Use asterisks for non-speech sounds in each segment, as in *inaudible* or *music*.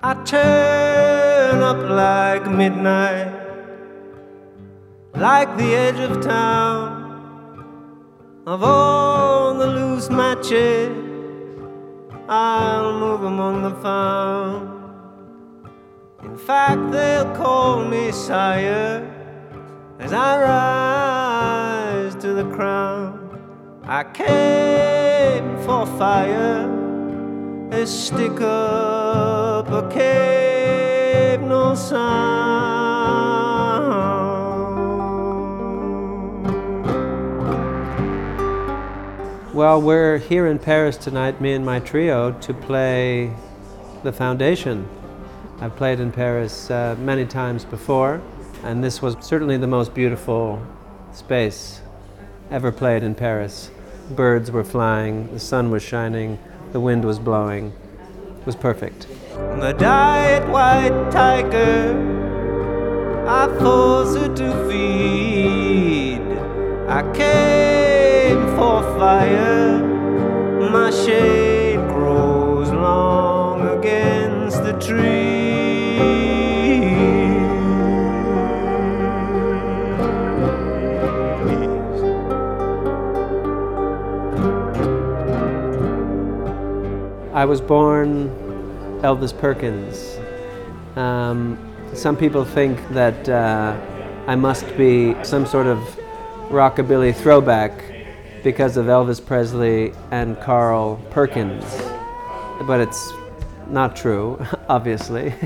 I turn up like midnight, like the edge of town. Of all the loose matches, I'll move among the found. In fact, they'll call me sire as I rise to the crown. I came for fire, a stick up a cave, no sound. Well, we're here in Paris tonight, me and my trio, to play the foundation. I've played in Paris uh, many times before, and this was certainly the most beautiful space ever played in Paris. Birds were flying, the sun was shining, the wind was blowing. It was perfect. The diet white tiger, I force her to feed. I came for fire, my shade grows long against the tree. I was born Elvis Perkins. Um, some people think that uh, I must be some sort of rockabilly throwback because of Elvis Presley and Carl Perkins. But it's not true, *laughs* obviously. *laughs*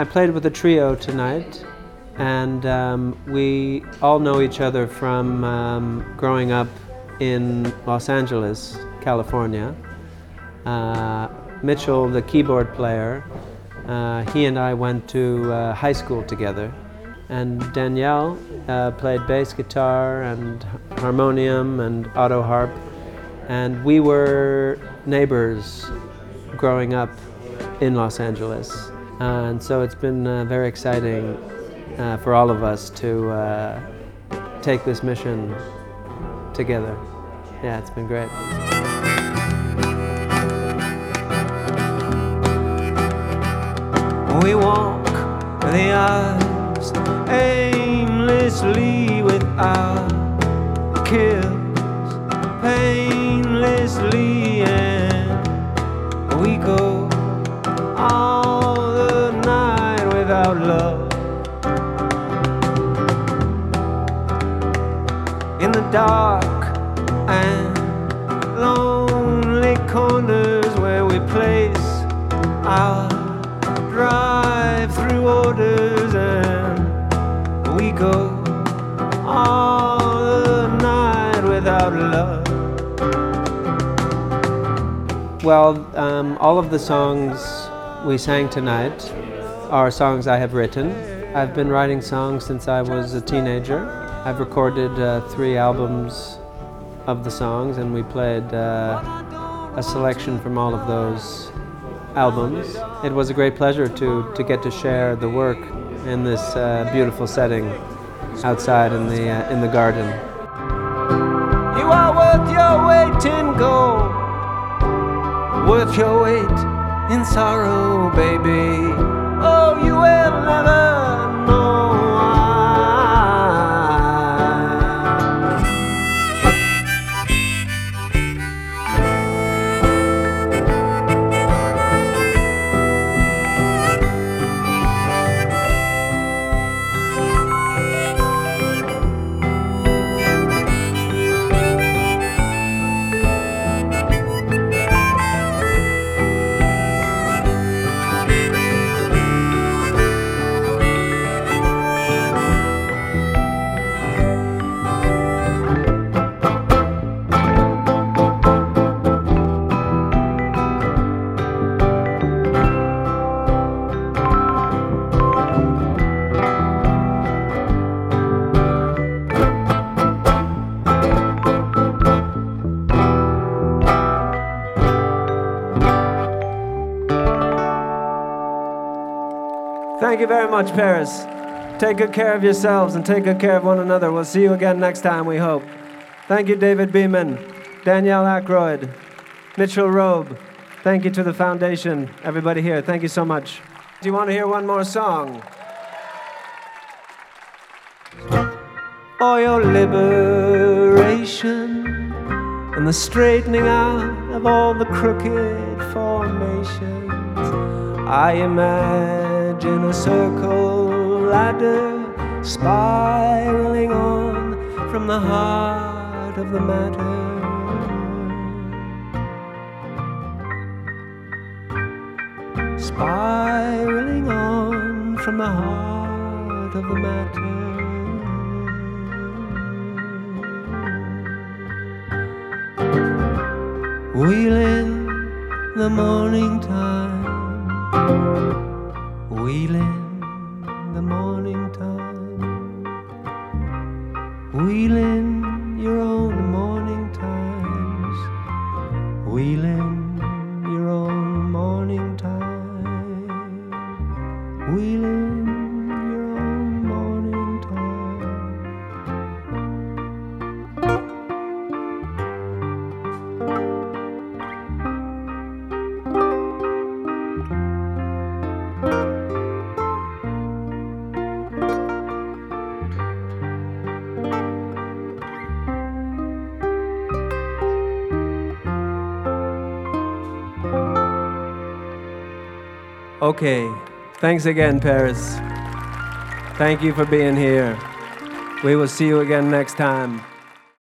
I played with a trio tonight, and um, we all know each other from um, growing up in Los Angeles, California. Uh, Mitchell, the keyboard player, uh, he and I went to uh, high school together. And Danielle uh, played bass guitar and harmonium and auto harp. And we were neighbors growing up in Los Angeles. And so it's been uh, very exciting uh, for all of us to uh, take this mission together. Yeah, it's been great. We walk the aisles aimlessly without kiss, painlessly, our drive-through orders and we go all the night without love. Well, um, all of the songs we sang tonight are songs I have written. I've been writing songs since I was a teenager. I've recorded uh, three albums of the songs, and we played uh, a selection from all of those albums. It was a great pleasure to, to get to share the work in this uh, beautiful setting outside in the, uh, in the garden. You are worth your weight in gold, worth your weight in sorrow, baby. Oh, you will never Thank you very much, Paris. Take good care of yourselves and take good care of one another. We'll see you again next time, we hope. Thank you, David Beeman, Danielle Aykroyd, Mitchell Robe. Thank you to the foundation, everybody here. Thank you so much. Do you want to hear one more song? Oh, your liberation and the straightening out of all the crooked formations. I imagine a circle ladder spiraling on from the heart of the matter. Spiraling on from the heart of the matter. Wheeling the morning time, wheeling the morning time, wheeling your own morning times, wheeling Okay. Thanks again, Paris. Thank you for being here. We will see you again next time.